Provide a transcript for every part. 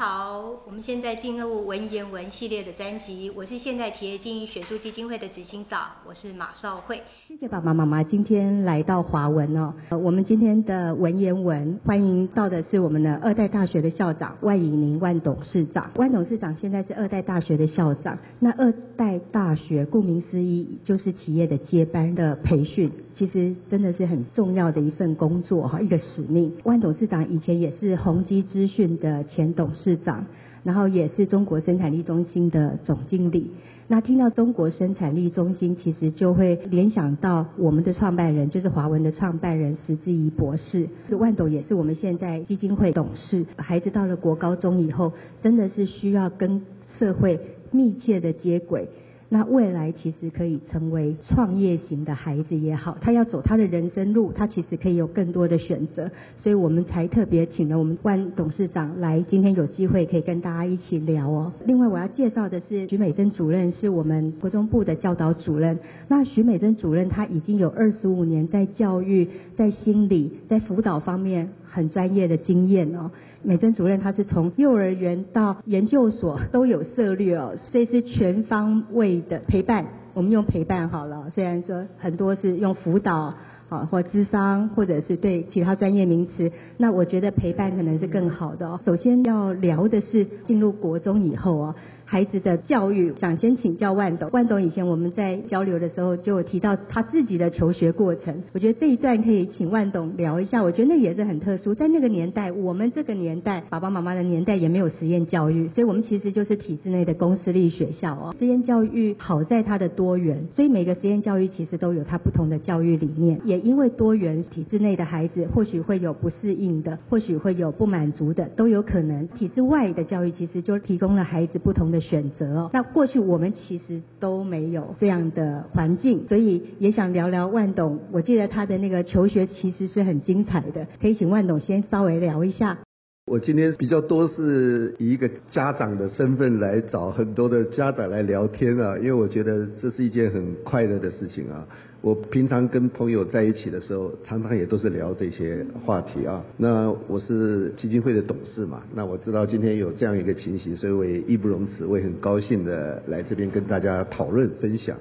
好，我们现在进入文言文系列的专辑。我是现代企业经营学术基金会的执行长，我是马少慧。谢谢爸爸妈妈今天来到华文哦。我们今天的文言文欢迎到的是我们的二代大学的校长万以宁万董事长。万董事长现在是二代大学的校长。那二代大学顾名思义就是企业的接班的培训，其实真的是很重要的一份工作哈，一个使命。万董事长以前也是宏基资讯的前董事市长。然后也是中国生产力中心的总经理。那听到中国生产力中心，其实就会联想到我们的创办人，就是华文的创办人石志仪博士。万董也是我们现在基金会董事。孩子到了国高中以后，真的是需要跟社会密切的接轨。那未来其实可以成为创业型的孩子也好，他要走他的人生路，他其实可以有更多的选择，所以我们才特别请了我们万董事长来，今天有机会可以跟大家一起聊哦。另外我要介绍的是徐美珍主任，是我们国中部的教导主任。那徐美珍主任他已经有二十五年在教育、在心理、在辅导方面很专业的经验哦。美珍主任，他是从幼儿园到研究所都有涉略哦，所以是全方位的陪伴。我们用陪伴好了，虽然说很多是用辅导啊或智商，或者是对其他专业名词，那我觉得陪伴可能是更好的哦。首先要聊的是进入国中以后哦。孩子的教育，想先请教万董。万董以前我们在交流的时候就有提到他自己的求学过程，我觉得这一段可以请万董聊一下。我觉得那也是很特殊，在那个年代，我们这个年代，爸爸妈妈的年代也没有实验教育，所以我们其实就是体制内的公私立学校哦。实验教育好在它的多元，所以每个实验教育其实都有它不同的教育理念。也因为多元，体制内的孩子或许会有不适应的，或许会有不满足的，都有可能。体制外的教育其实就是提供了孩子不同的。选择哦，那过去我们其实都没有这样的环境，所以也想聊聊万董。我记得他的那个求学其实是很精彩的，可以请万董先稍微聊一下。我今天比较多是以一个家长的身份来找很多的家长来聊天啊，因为我觉得这是一件很快乐的事情啊。我平常跟朋友在一起的时候，常常也都是聊这些话题啊。那我是基金会的董事嘛，那我知道今天有这样一个情形，所以我也义不容辞，我也很高兴的来这边跟大家讨论分享。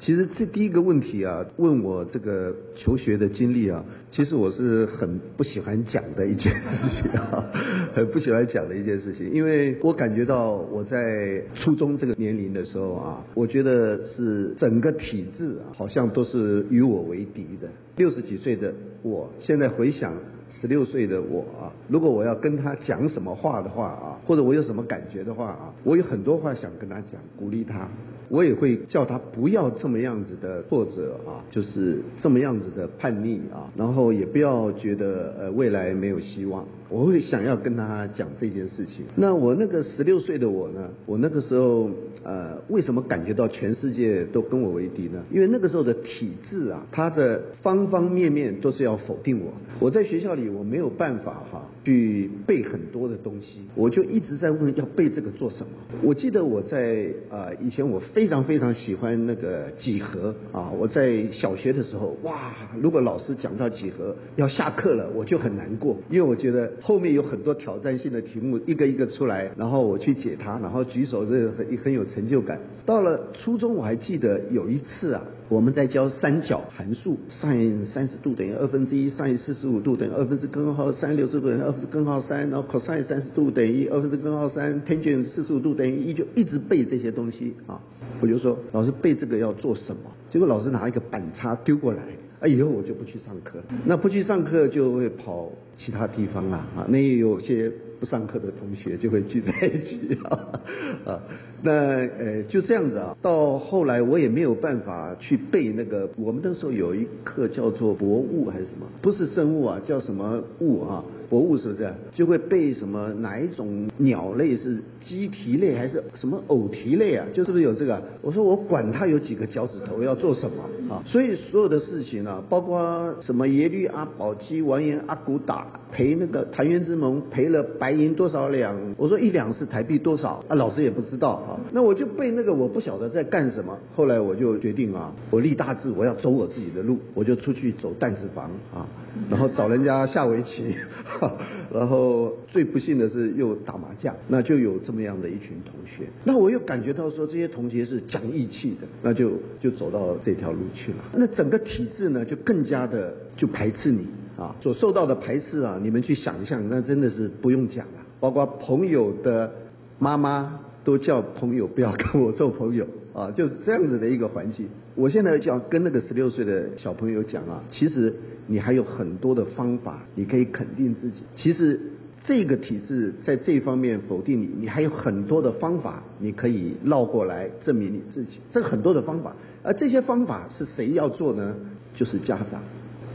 其实这第一个问题啊，问我这个求学的经历啊，其实我是很不喜欢讲的一件事情啊，很不喜欢讲的一件事情，因为我感觉到我在初中这个年龄的时候啊，我觉得是整个体制啊，好像都是与我为敌的。六十几岁的我，现在回想十六岁的我啊，如果我要跟他讲什么话的话啊，或者我有什么感觉的话啊，我有很多话想跟他讲，鼓励他。我也会叫他不要这么样子的挫折啊，就是这么样子的叛逆啊，然后也不要觉得呃未来没有希望。我会想要跟他讲这件事情。那我那个十六岁的我呢？我那个时候呃，为什么感觉到全世界都跟我为敌呢？因为那个时候的体制啊，它的方方面面都是要否定我。我在学校里我没有办法哈，去背很多的东西，我就一直在问要背这个做什么。我记得我在呃以前我非常非常喜欢那个几何啊，我在小学的时候哇，如果老师讲到几何要下课了，我就很难过，因为我觉得。后面有很多挑战性的题目，一个一个出来，然后我去解它，然后举手，这很很有成就感。到了初中，我还记得有一次啊，我们在教三角函数，sin 三十度等于二分之一，sin 四十五度等于二分之根号三，六十度等于二分之根号三，然后 cos 三十度等于二分之根号三，tangent 四十五度等于一，就一直背这些东西啊。我就说，老师背这个要做什么？结果老师拿一个板擦丢过来。啊，以后我就不去上课，那不去上课就会跑其他地方啊，啊，那有些不上课的同学就会聚在一起啊，啊，那呃就这样子啊，到后来我也没有办法去背那个，我们那时候有一课叫做博物还是什么，不是生物啊，叫什么物啊？博物是不是就会背什么哪一种鸟类是鸡蹄类还是什么偶蹄类啊？就是不是有这个？我说我管它有几个脚趾头要做什么啊？所以所有的事情呢，包括什么耶律阿保机完颜阿骨打赔那个澶渊之盟赔了白银多少两？我说一两是台币多少？啊，老师也不知道啊。那我就背那个，我不晓得在干什么。后来我就决定啊，我立大志，我要走我自己的路，我就出去走蛋子房啊，然后找人家下围棋。然后最不幸的是又打麻将，那就有这么样的一群同学。那我又感觉到说这些同学是讲义气的，那就就走到这条路去了。那整个体制呢，就更加的就排斥你啊，所受到的排斥啊，你们去想象，那真的是不用讲了。包括朋友的妈妈都叫朋友不要跟我做朋友啊，就是这样子的一个环境。我现在就要跟那个十六岁的小朋友讲啊，其实你还有很多的方法，你可以肯定自己。其实这个体制在这方面否定你，你还有很多的方法，你可以绕过来证明你自己。这很多的方法，而这些方法是谁要做呢？就是家长，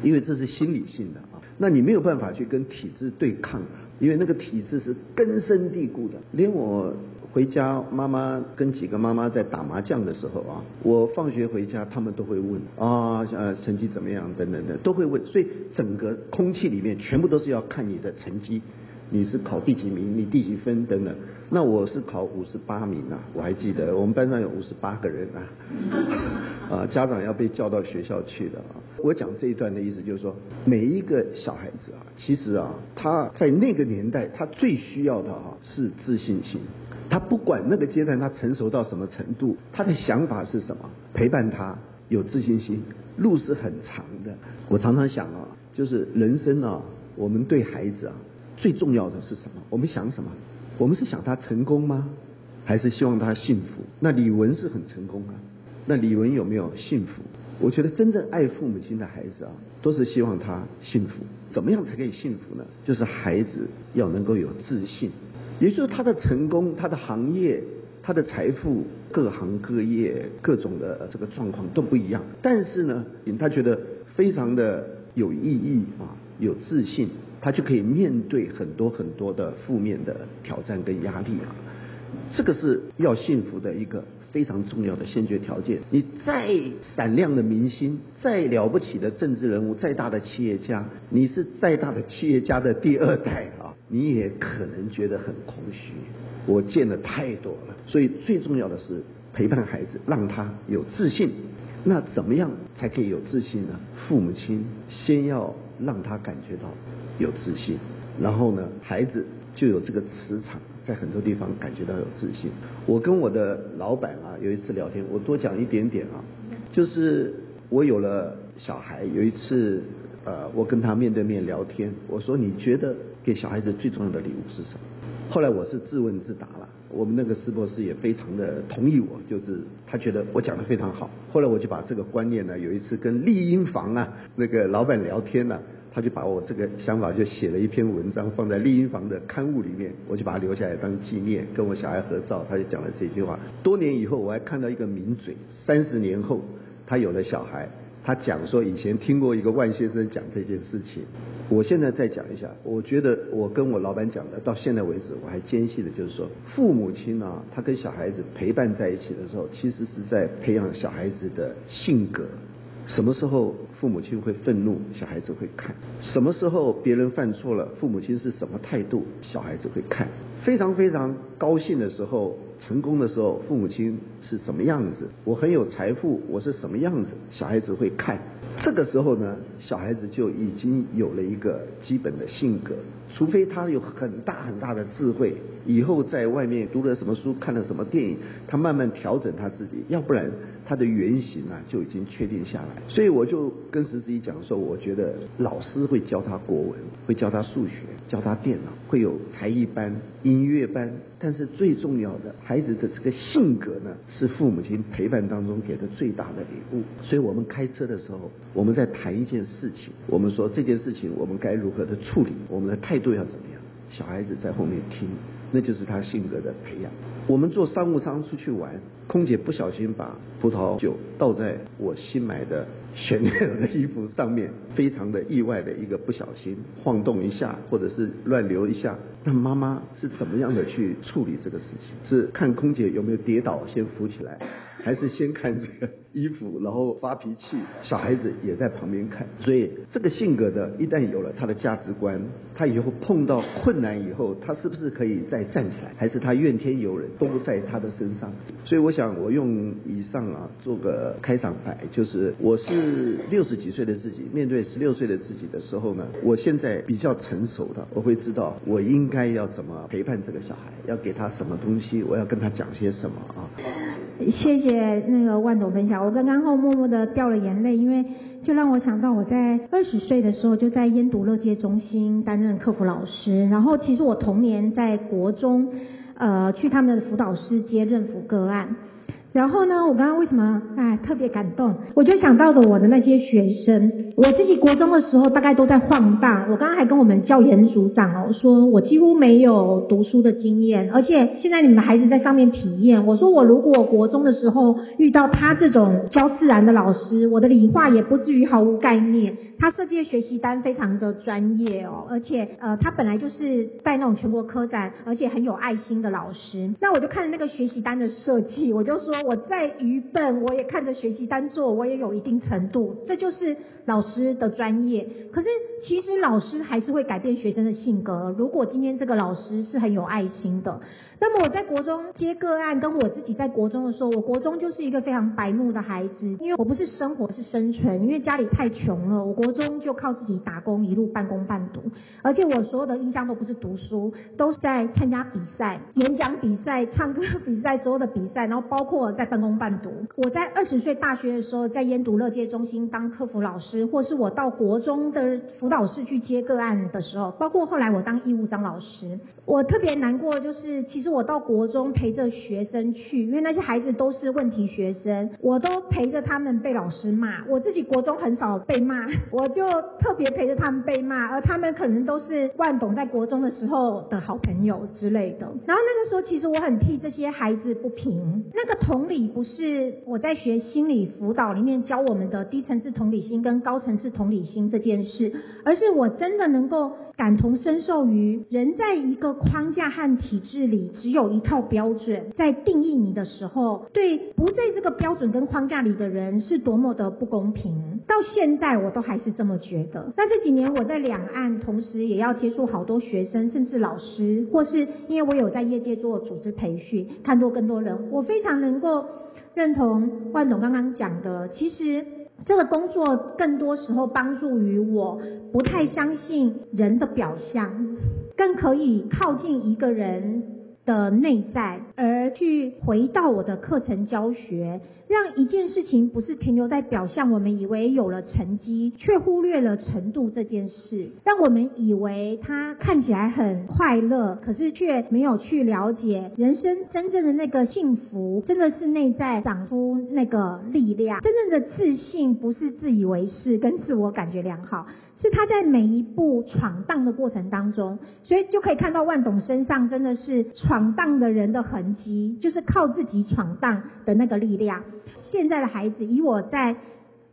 因为这是心理性的啊。那你没有办法去跟体制对抗，因为那个体制是根深蒂固的。连我回家，妈妈跟几个妈妈在打麻将的时候啊，我放学回家，他们都会问啊，呃，成绩怎么样等等等，都会问。所以整个空气里面全部都是要看你的成绩。你是考第几名？你第几分？等等。那我是考五十八名啊，我还记得我们班上有五十八个人啊，啊，家长要被叫到学校去的啊。我讲这一段的意思就是说，每一个小孩子啊，其实啊，他在那个年代，他最需要的啊是自信心。他不管那个阶段他成熟到什么程度，他的想法是什么，陪伴他有自信心。路是很长的，我常常想啊，就是人生啊，我们对孩子啊。最重要的是什么？我们想什么？我们是想他成功吗？还是希望他幸福？那李文是很成功啊。那李文有没有幸福？我觉得真正爱父母亲的孩子啊，都是希望他幸福。怎么样才可以幸福呢？就是孩子要能够有自信，也就是他的成功、他的行业、他的财富、各行各业各种的这个状况都不一样。但是呢，他觉得非常的有意义啊，有自信。他就可以面对很多很多的负面的挑战跟压力啊，这个是要幸福的一个非常重要的先决条件。你再闪亮的明星，再了不起的政治人物，再大的企业家，你是再大的企业家的第二代啊，你也可能觉得很空虚。我见的太多了，所以最重要的是陪伴孩子，让他有自信。那怎么样才可以有自信呢？父母亲先要让他感觉到。有自信，然后呢，孩子就有这个磁场，在很多地方感觉到有自信。我跟我的老板啊，有一次聊天，我多讲一点点啊，就是我有了小孩，有一次呃，我跟他面对面聊天，我说你觉得给小孩子最重要的礼物是什么？后来我是自问自答了，我们那个施博士也非常的同意我，就是他觉得我讲的非常好。后来我就把这个观念呢，有一次跟丽婴房啊那个老板聊天呢。他就把我这个想法就写了一篇文章放在丽婴房的刊物里面，我就把它留下来当纪念，跟我小孩合照。他就讲了这句话。多年以后，我还看到一个名嘴，三十年后他有了小孩，他讲说以前听过一个万先生讲这件事情。我现在再讲一下，我觉得我跟我老板讲的，到现在为止我还坚信的就是说，父母亲呢，他跟小孩子陪伴在一起的时候，其实是在培养小孩子的性格。什么时候父母亲会愤怒，小孩子会看；什么时候别人犯错了，父母亲是什么态度，小孩子会看。非常非常高兴的时候，成功的时候，父母亲是什么样子？我很有财富，我是什么样子？小孩子会看。这个时候呢，小孩子就已经有了一个基本的性格，除非他有很大很大的智慧，以后在外面读了什么书，看了什么电影，他慢慢调整他自己，要不然。他的原型啊就已经确定下来，所以我就跟石子怡讲说，我觉得老师会教他国文，会教他数学，教他电脑，会有才艺班、音乐班，但是最重要的，孩子的这个性格呢，是父母亲陪伴当中给的最大的礼物。所以我们开车的时候，我们在谈一件事情，我们说这件事情我们该如何的处理，我们的态度要怎么样，小孩子在后面听。那就是他性格的培养。我们坐商务舱出去玩，空姐不小心把葡萄酒倒在我新买的香奈儿的衣服上面，非常的意外的一个不小心晃动一下，或者是乱流一下。那妈妈是怎么样的去处理这个事情？是看空姐有没有跌倒，先扶起来，还是先看这个衣服，然后发脾气？小孩子也在旁边看，所以这个性格的，一旦有了他的价值观，他以后碰到困难以后，他是不是可以再站起来？还是他怨天尤人，都在他的身上？所以我想，我用以上啊做个开场白，就是我是六十几岁的自己，面对十六岁的自己的时候呢，我现在比较成熟的，我会知道我应该要怎么陪伴这个小孩，要给他什么东西，我要跟他讲些什么啊。谢谢那个万董分享，我刚刚后默默的掉了眼泪，因为就让我想到我在二十岁的时候就在烟毒乐界中心担任客服老师，然后其实我童年在国中，呃，去他们的辅导师接任辅个案。然后呢，我刚刚为什么哎特别感动？我就想到了我的那些学生，我自己国中的时候大概都在晃荡。我刚刚还跟我们教研组长哦说，我几乎没有读书的经验，而且现在你们的孩子在上面体验。我说我如果国中的时候遇到他这种教自然的老师，我的理化也不至于毫无概念。他设计的学习单非常的专业哦，而且呃他本来就是带那种全国科展，而且很有爱心的老师。那我就看那个学习单的设计，我就说。我再愚笨，我也看着学习单做，我也有一定程度，这就是老师的专业。可是其实老师还是会改变学生的性格。如果今天这个老师是很有爱心的。那么我在国中接个案，跟我自己在国中的时候，我国中就是一个非常白目的孩子，因为我不是生活是生存，因为家里太穷了，我国中就靠自己打工，一路半工半读，而且我所有的印象都不是读书，都是在参加比赛、演讲比赛、唱歌比赛，所有的比赛，然后包括在半工半读。我在二十岁大学的时候，在烟毒乐界中心当客服老师，或是我到国中的辅导室去接个案的时候，包括后来我当义务张老师，我特别难过，就是其实。我到国中陪着学生去，因为那些孩子都是问题学生，我都陪着他们被老师骂。我自己国中很少被骂，我就特别陪着他们被骂，而他们可能都是万董在国中的时候的好朋友之类的。然后那个时候，其实我很替这些孩子不平。那个同理不是我在学心理辅导里面教我们的低层次同理心跟高层次同理心这件事，而是我真的能够。感同身受于人在一个框架和体制里，只有一套标准在定义你的时候，对不在这个标准跟框架里的人是多么的不公平。到现在我都还是这么觉得。那这几年我在两岸，同时也要接触好多学生，甚至老师，或是因为我有在业界做组织培训，看多更多人，我非常能够认同万总刚刚讲的，其实。这个工作更多时候帮助于我，不太相信人的表象，更可以靠近一个人。的内在，而去回到我的课程教学，让一件事情不是停留在表象，我们以为有了成绩，却忽略了程度这件事，让我们以为他看起来很快乐，可是却没有去了解人生真正的那个幸福，真的是内在长出那个力量，真正的自信不是自以为是跟自我感觉良好。是他在每一步闯荡的过程当中，所以就可以看到万董身上真的是闯荡的人的痕迹，就是靠自己闯荡的那个力量。现在的孩子，以我在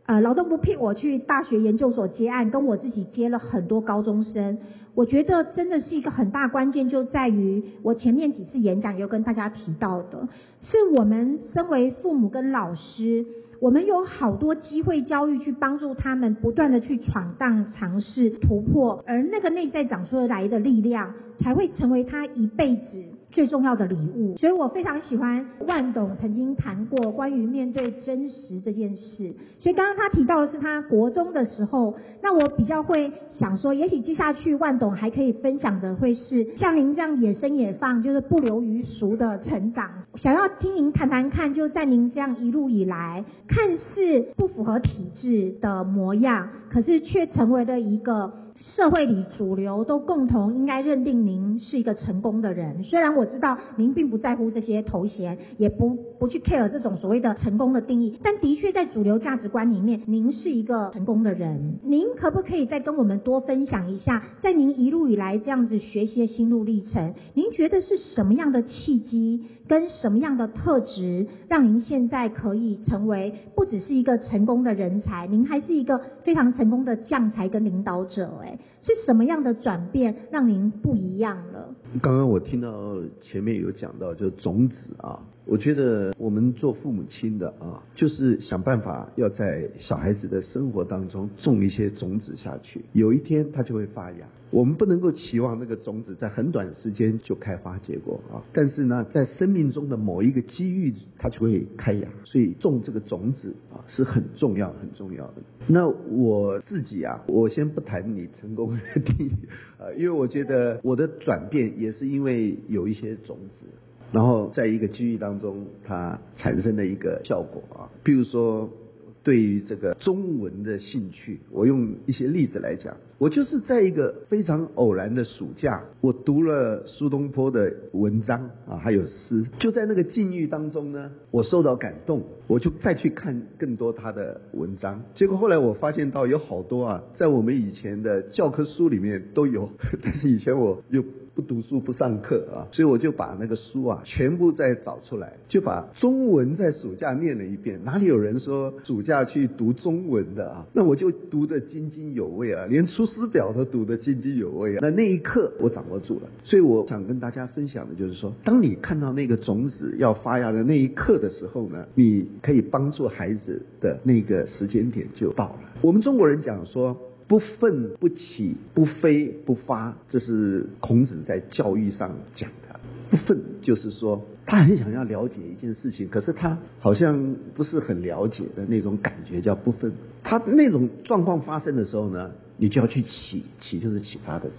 呃劳动部聘我去大学研究所接案，跟我自己接了很多高中生，我觉得真的是一个很大关键，就在于我前面几次演讲有跟大家提到的，是我们身为父母跟老师。我们有好多机会教育去帮助他们不断的去闯荡、尝试、突破，而那个内在长出来的力量，才会成为他一辈子。最重要的礼物，所以我非常喜欢万董曾经谈过关于面对真实这件事。所以刚刚他提到的是他国中的时候，那我比较会想说，也许接下去万董还可以分享的会是像您这样野生野放，就是不流于俗的成长。想要听您谈谈看，就在您这样一路以来，看似不符合体制的模样，可是却成为了一个。社会里主流都共同应该认定您是一个成功的人，虽然我知道您并不在乎这些头衔，也不不去 care 这种所谓的成功的定义，但的确在主流价值观里面，您是一个成功的人。您可不可以再跟我们多分享一下，在您一路以来这样子学习的心路历程？您觉得是什么样的契机跟什么样的特质，让您现在可以成为不只是一个成功的人才，您还是一个非常成功的将才跟领导者？哎。是什么样的转变让您不一样刚刚我听到前面有讲到，就种子啊，我觉得我们做父母亲的啊，就是想办法要在小孩子的生活当中种一些种子下去，有一天它就会发芽。我们不能够期望那个种子在很短时间就开花结果啊，但是呢，在生命中的某一个机遇，它就会开芽。所以种这个种子啊是很重要、很重要的。那我自己啊，我先不谈你成功的定义呃，因为我觉得我的转变也是因为有一些种子，然后在一个机遇当中，它产生的一个效果啊，譬如说。对于这个中文的兴趣，我用一些例子来讲。我就是在一个非常偶然的暑假，我读了苏东坡的文章啊，还有诗。就在那个境遇当中呢，我受到感动，我就再去看更多他的文章。结果后来我发现到有好多啊，在我们以前的教科书里面都有，但是以前我又。不读书不上课啊，所以我就把那个书啊全部再找出来，就把中文在暑假念了一遍。哪里有人说暑假去读中文的啊？那我就读得津津有味啊，连《出师表》都读得津津有味啊。那那一刻我掌握住了，所以我想跟大家分享的就是说，当你看到那个种子要发芽的那一刻的时候呢，你可以帮助孩子的那个时间点就到了。我们中国人讲说。不愤不起，不飞不发，这是孔子在教育上讲的。不愤就是说，他很想要了解一件事情，可是他好像不是很了解的那种感觉，叫不愤。他那种状况发生的时候呢，你就要去启，启就是启发的。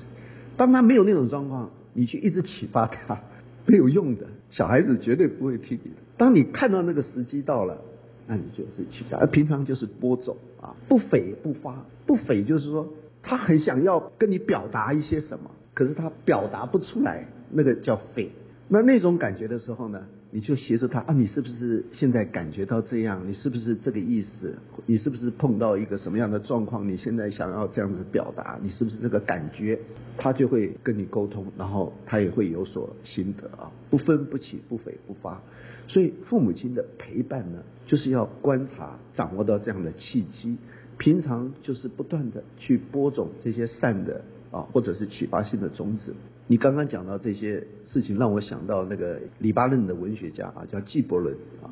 当他没有那种状况，你去一直启发他，没有用的。小孩子绝对不会听你的。当你看到那个时机到了。那你就是去而平常就是播种啊，不悱不发，不悱就是说他很想要跟你表达一些什么，可是他表达不出来，那个叫悱。那那种感觉的时候呢，你就协助他啊，你是不是现在感觉到这样？你是不是这个意思？你是不是碰到一个什么样的状况？你现在想要这样子表达？你是不是这个感觉？他就会跟你沟通，然后他也会有所心得啊，不分不起，不悱不发。所以父母亲的陪伴呢，就是要观察、掌握到这样的契机，平常就是不断的去播种这些善的啊，或者是启发性的种子。你刚刚讲到这些事情，让我想到那个黎巴嫩的文学家啊，叫纪伯伦啊，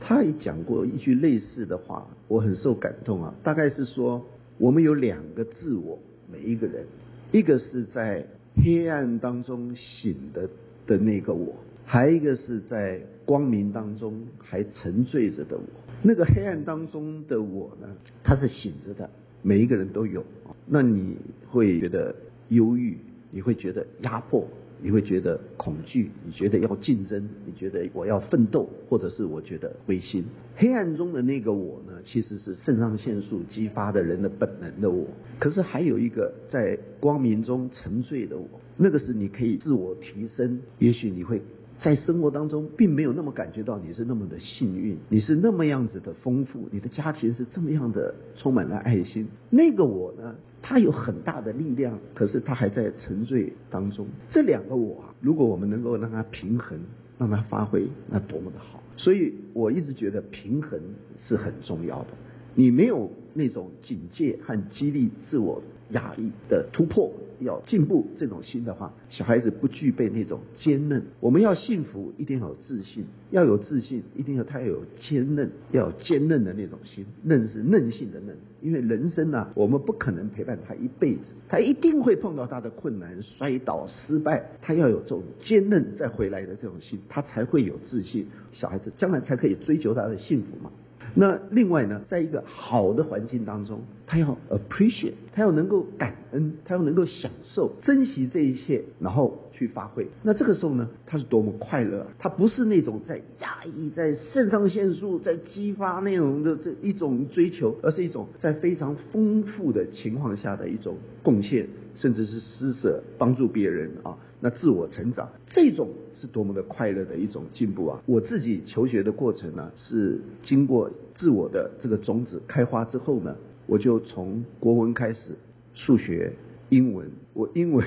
他也讲过一句类似的话，我很受感动啊。大概是说，我们有两个自我，每一个人，一个是在黑暗当中醒的的那个我。还一个是在光明当中还沉醉着的我，那个黑暗当中的我呢，他是醒着的，每一个人都有。那你会觉得忧郁，你会觉得压迫，你会觉得恐惧，你觉得要竞争，你觉得我要奋斗，或者是我觉得灰心。黑暗中的那个我呢，其实是肾上腺素激发的人的本能的我。可是还有一个在光明中沉醉的我，那个是你可以自我提升，也许你会。在生活当中，并没有那么感觉到你是那么的幸运，你是那么样子的丰富，你的家庭是这么样的充满了爱心。那个我呢，他有很大的力量，可是他还在沉醉当中。这两个我，如果我们能够让它平衡，让它发挥，那多么的好。所以我一直觉得平衡是很重要的。你没有那种警戒和激励自我压抑的突破。要进步这种心的话，小孩子不具备那种坚韧。我们要幸福，一定要有自信；要有自信，一定要他要有坚韧，要有坚韧的那种心。韧是韧性的韧，因为人生呢，我们不可能陪伴他一辈子，他一定会碰到他的困难、摔倒、失败。他要有这种坚韧再回来的这种心，他才会有自信。小孩子将来才可以追求他的幸福嘛。那另外呢，在一个好的环境当中，他要 appreciate，他要能够感恩，他要能够享受、珍惜这一切，然后去发挥。那这个时候呢，他是多么快乐！他不是那种在压抑、在肾上腺素在激发那种的这一种追求，而是一种在非常丰富的情况下的一种贡献，甚至是施舍、帮助别人啊。那自我成长，这种是多么的快乐的一种进步啊！我自己求学的过程呢，是经过自我的这个种子开花之后呢，我就从国文开始，数学、英文，我英文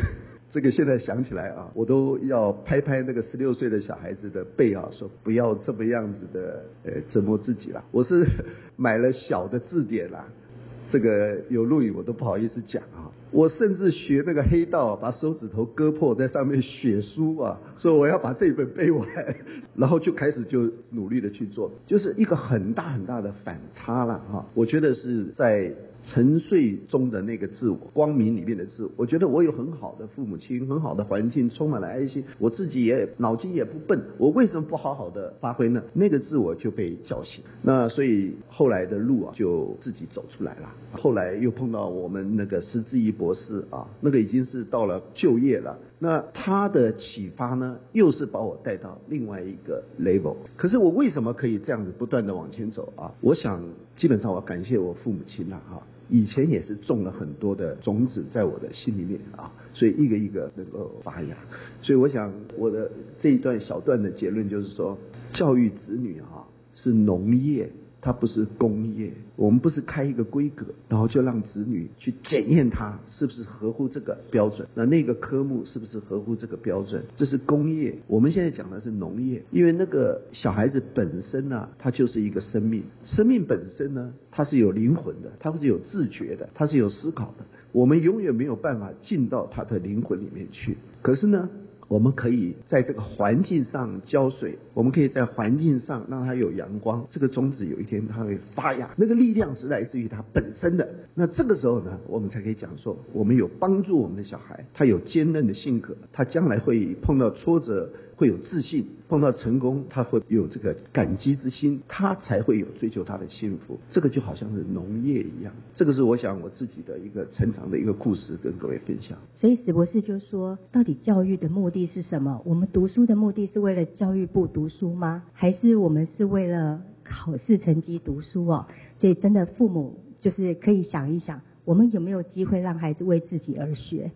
这个现在想起来啊，我都要拍拍那个十六岁的小孩子的背啊，说不要这么样子的呃折磨自己了。我是 买了小的字典啦。这个有录影我都不好意思讲啊。我甚至学那个黑道，把手指头割破，在上面写书啊，说我要把这一本背完，然后就开始就努力的去做，就是一个很大很大的反差了哈。我觉得是在。沉睡中的那个自我，光明里面的自我，我觉得我有很好的父母亲，很好的环境，充满了爱心，我自己也脑筋也不笨，我为什么不好好的发挥呢？那个自我就被叫醒，那所以后来的路啊，就自己走出来了。后来又碰到我们那个石志义博士啊，那个已经是到了就业了，那他的启发呢，又是把我带到另外一个 level。可是我为什么可以这样子不断的往前走啊？我想基本上我感谢我父母亲了哈。以前也是种了很多的种子在我的心里面啊，所以一个一个能够发芽。所以我想我的这一段小段的结论就是说，教育子女哈是农业。它不是工业，我们不是开一个规格，然后就让子女去检验它是不是合乎这个标准。那那个科目是不是合乎这个标准？这是工业。我们现在讲的是农业，因为那个小孩子本身呢，他就是一个生命，生命本身呢，它是有灵魂的，它是有自觉的，它是有思考的。我们永远没有办法进到他的灵魂里面去。可是呢？我们可以在这个环境上浇水，我们可以在环境上让它有阳光，这个种子有一天它会发芽，那个力量是来自于它本身的。那这个时候呢，我们才可以讲说，我们有帮助我们的小孩，他有坚韧的性格，他将来会碰到挫折。会有自信，碰到成功，他会有这个感激之心，他才会有追求他的幸福。这个就好像是农业一样，这个是我想我自己的一个成长的一个故事，跟各位分享。所以史博士就说，到底教育的目的是什么？我们读书的目的是为了教育部读书吗？还是我们是为了考试成绩读书哦？所以真的父母就是可以想一想，我们有没有机会让孩子为自己而学？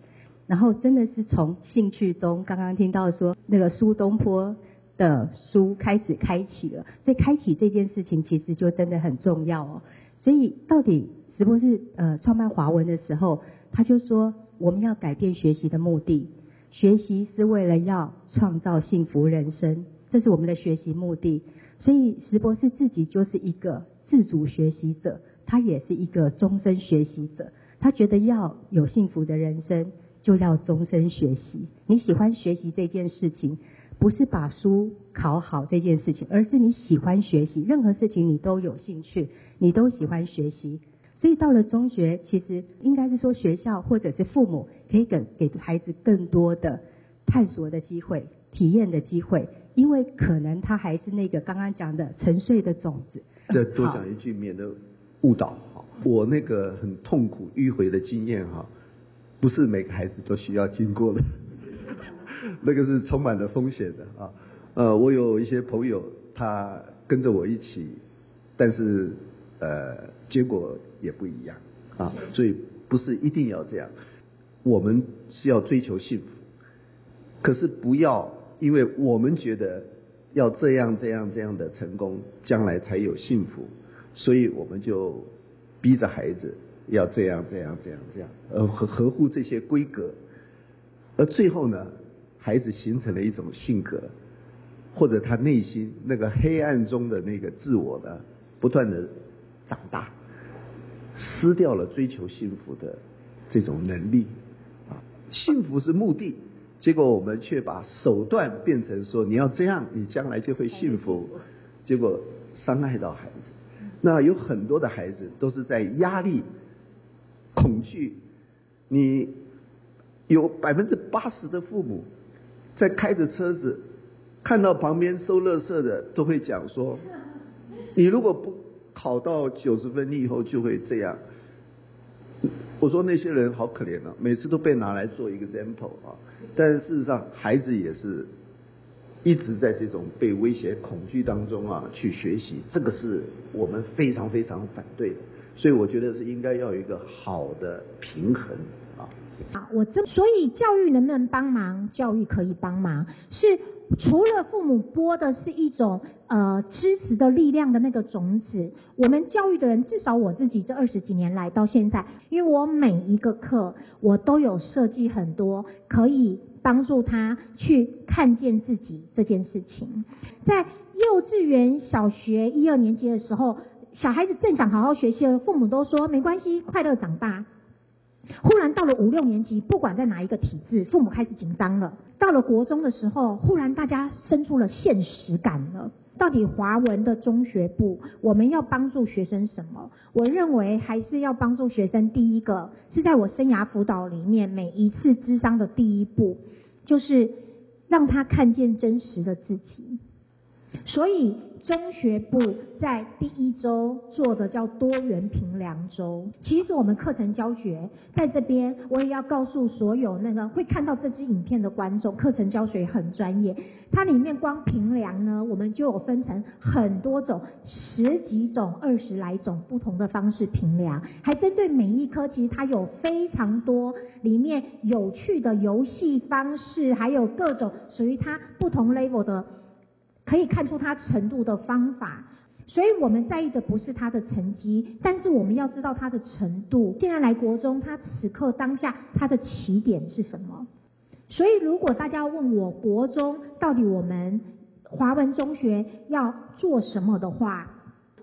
然后真的是从兴趣中，刚刚听到说那个苏东坡的书开始开启了，所以开启这件事情其实就真的很重要哦。所以到底石博士呃创办华文的时候，他就说我们要改变学习的目的，学习是为了要创造幸福人生，这是我们的学习目的。所以石博士自己就是一个自主学习者，他也是一个终身学习者，他觉得要有幸福的人生。就要终身学习。你喜欢学习这件事情，不是把书考好这件事情，而是你喜欢学习，任何事情你都有兴趣，你都喜欢学习。所以到了中学，其实应该是说学校或者是父母可以给给孩子更多的探索的机会、体验的机会，因为可能他还是那个刚刚讲的沉睡的种子。再多讲一句，免得误导。我那个很痛苦迂回的经验哈。不是每个孩子都需要经过的，那个是充满了风险的啊。呃，我有一些朋友，他跟着我一起，但是呃，结果也不一样啊。所以不是一定要这样。我们是要追求幸福，可是不要因为我们觉得要这样这样这样的成功，将来才有幸福，所以我们就逼着孩子。要这样这样这样这样，呃，合合乎这些规格，而最后呢，孩子形成了一种性格，或者他内心那个黑暗中的那个自我呢，不断的长大，失掉了追求幸福的这种能力啊，幸福是目的，结果我们却把手段变成说你要这样，你将来就会幸福，结果伤害到孩子，那有很多的孩子都是在压力。恐惧，你有百分之八十的父母在开着车子，看到旁边收垃圾的都会讲说，你如果不考到九十分，你以后就会这样。我说那些人好可怜啊，每次都被拿来做一个 example 啊，但是事实上孩子也是一直在这种被威胁恐惧当中啊去学习，这个是我们非常非常反对的。所以我觉得是应该要有一个好的平衡啊。啊，我这所以教育能不能帮忙？教育可以帮忙，是除了父母播的是一种呃支持的力量的那个种子。我们教育的人，至少我自己这二十几年来到现在，因为我每一个课我都有设计很多可以帮助他去看见自己这件事情。在幼稚园、小学一二年级的时候。小孩子正想好好学习，父母都说没关系，快乐长大。忽然到了五六年级，不管在哪一个体制，父母开始紧张了。到了国中的时候，忽然大家生出了现实感了。到底华文的中学部，我们要帮助学生什么？我认为还是要帮助学生。第一个是在我生涯辅导里面，每一次智商的第一步，就是让他看见真实的自己。所以。中学部在第一周做的叫多元评量周。其实我们课程教学在这边，我也要告诉所有那个会看到这支影片的观众，课程教学很专业。它里面光评量呢，我们就有分成很多种，十几种、二十来种不同的方式评量，还针对每一科，其实它有非常多里面有趣的游戏方式，还有各种属于它不同 level 的。可以看出他程度的方法，所以我们在意的不是他的成绩，但是我们要知道他的程度。现在来国中，他此刻当下他的起点是什么？所以如果大家问我国中到底我们华文中学要做什么的话，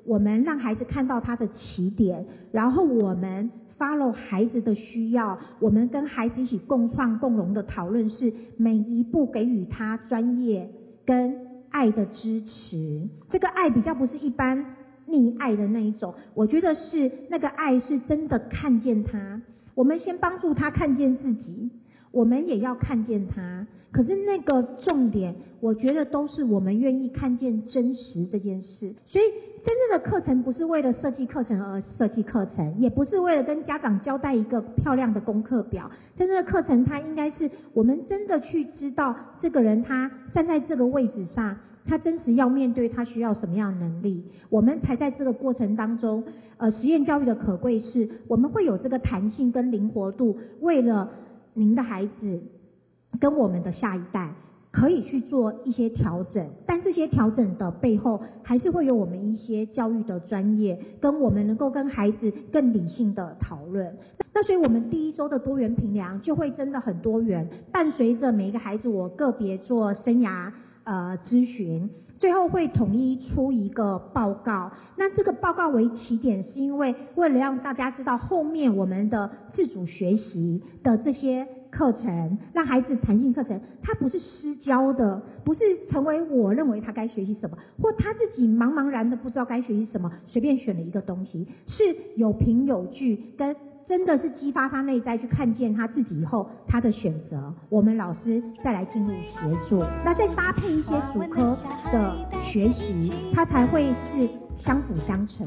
我们让孩子看到他的起点，然后我们 follow 孩子的需要，我们跟孩子一起共创共荣的讨论是每一步给予他专业跟。爱的支持，这个爱比较不是一般溺爱的那一种，我觉得是那个爱是真的看见他。我们先帮助他看见自己，我们也要看见他。可是那个重点，我觉得都是我们愿意看见真实这件事。所以真正的课程不是为了设计课程而设计课程，也不是为了跟家长交代一个漂亮的功课表。真正的课程，它应该是我们真的去知道这个人他站在这个位置上。他真实要面对他需要什么样的能力，我们才在这个过程当中，呃，实验教育的可贵是，我们会有这个弹性跟灵活度，为了您的孩子跟我们的下一代，可以去做一些调整，但这些调整的背后，还是会有我们一些教育的专业，跟我们能够跟孩子更理性的讨论。那所以我们第一周的多元评量就会真的很多元，伴随着每一个孩子，我个别做生涯。呃，咨询最后会统一出一个报告。那这个报告为起点，是因为为了让大家知道后面我们的自主学习的这些课程，让孩子弹性课程，它不是私教的，不是成为我认为他该学习什么，或他自己茫茫然的不知道该学习什么，随便选了一个东西，是有凭有据跟。真的是激发他内在去看见他自己以后他的选择，我们老师再来进入协作，那再搭配一些主科的学习，他才会是相辅相成。